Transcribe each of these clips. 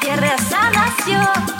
tierra sana nació.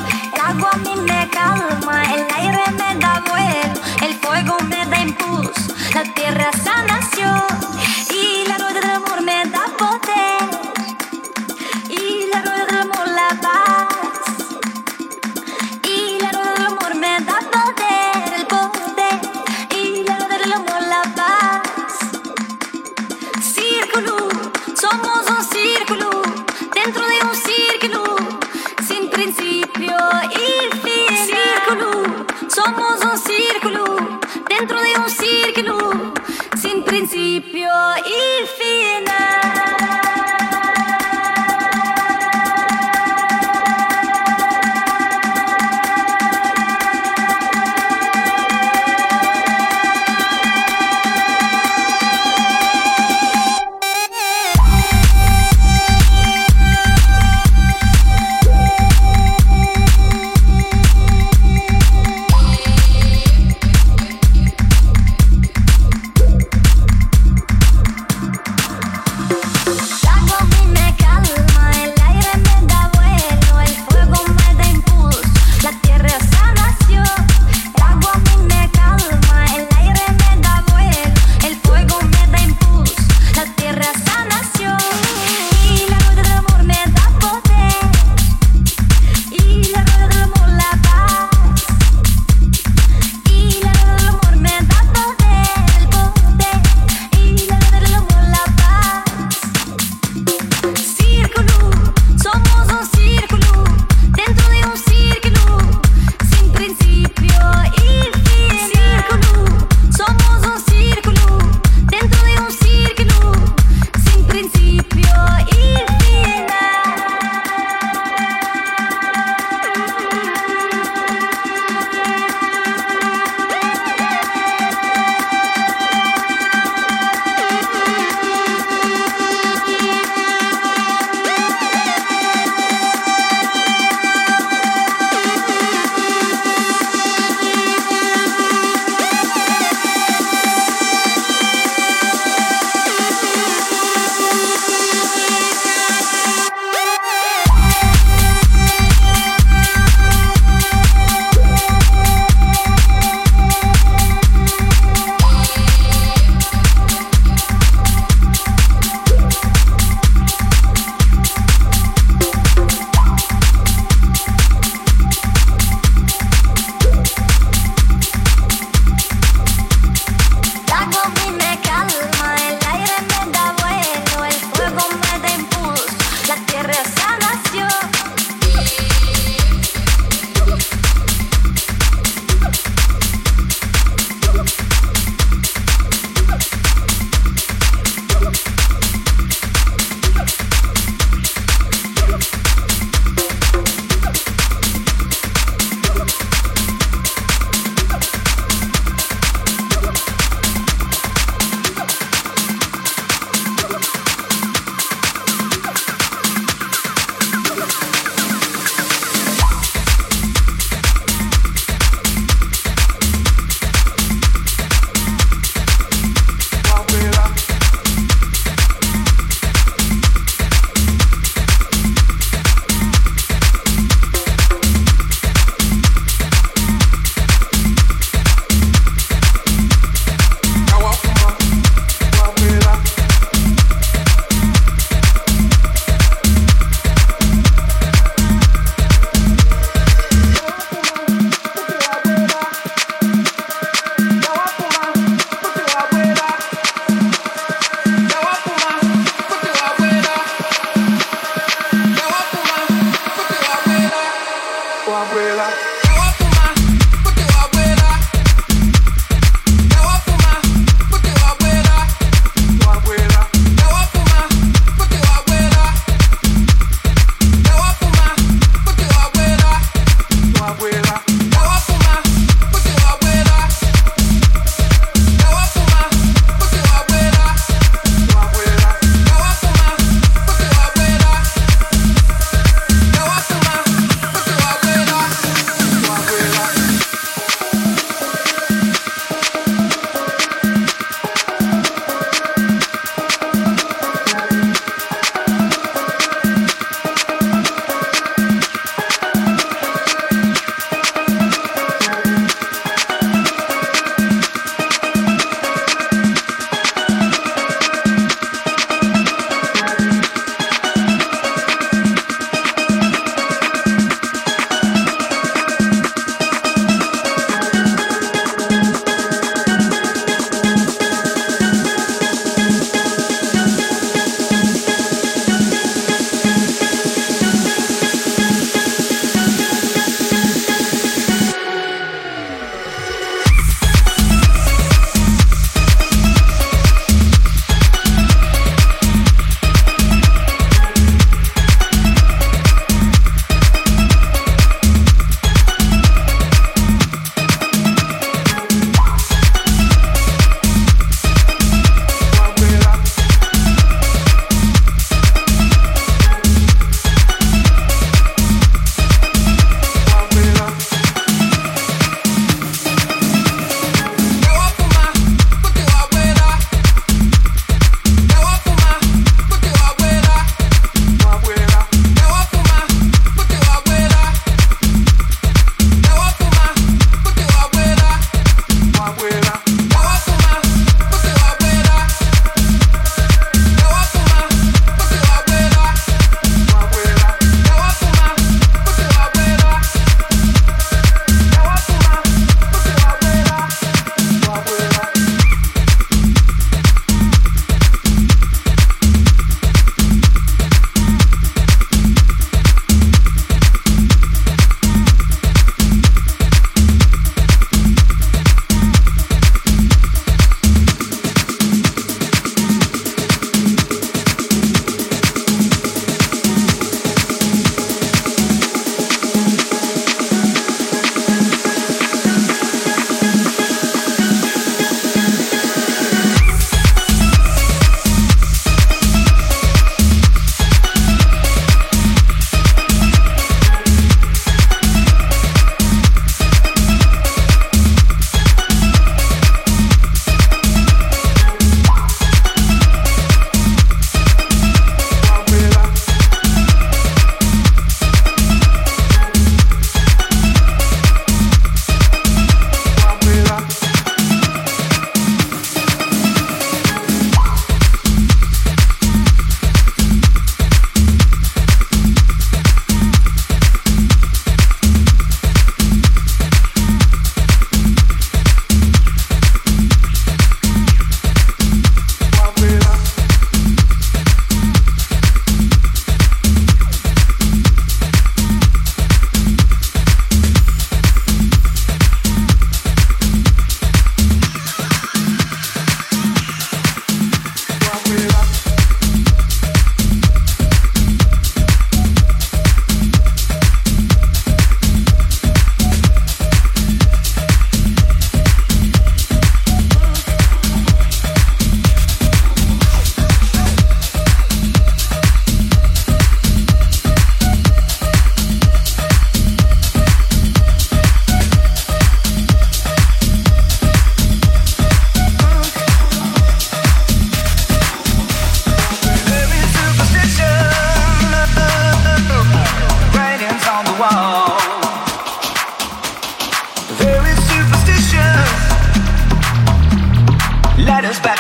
Coahuila.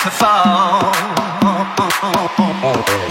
To fall. Oh, oh, oh,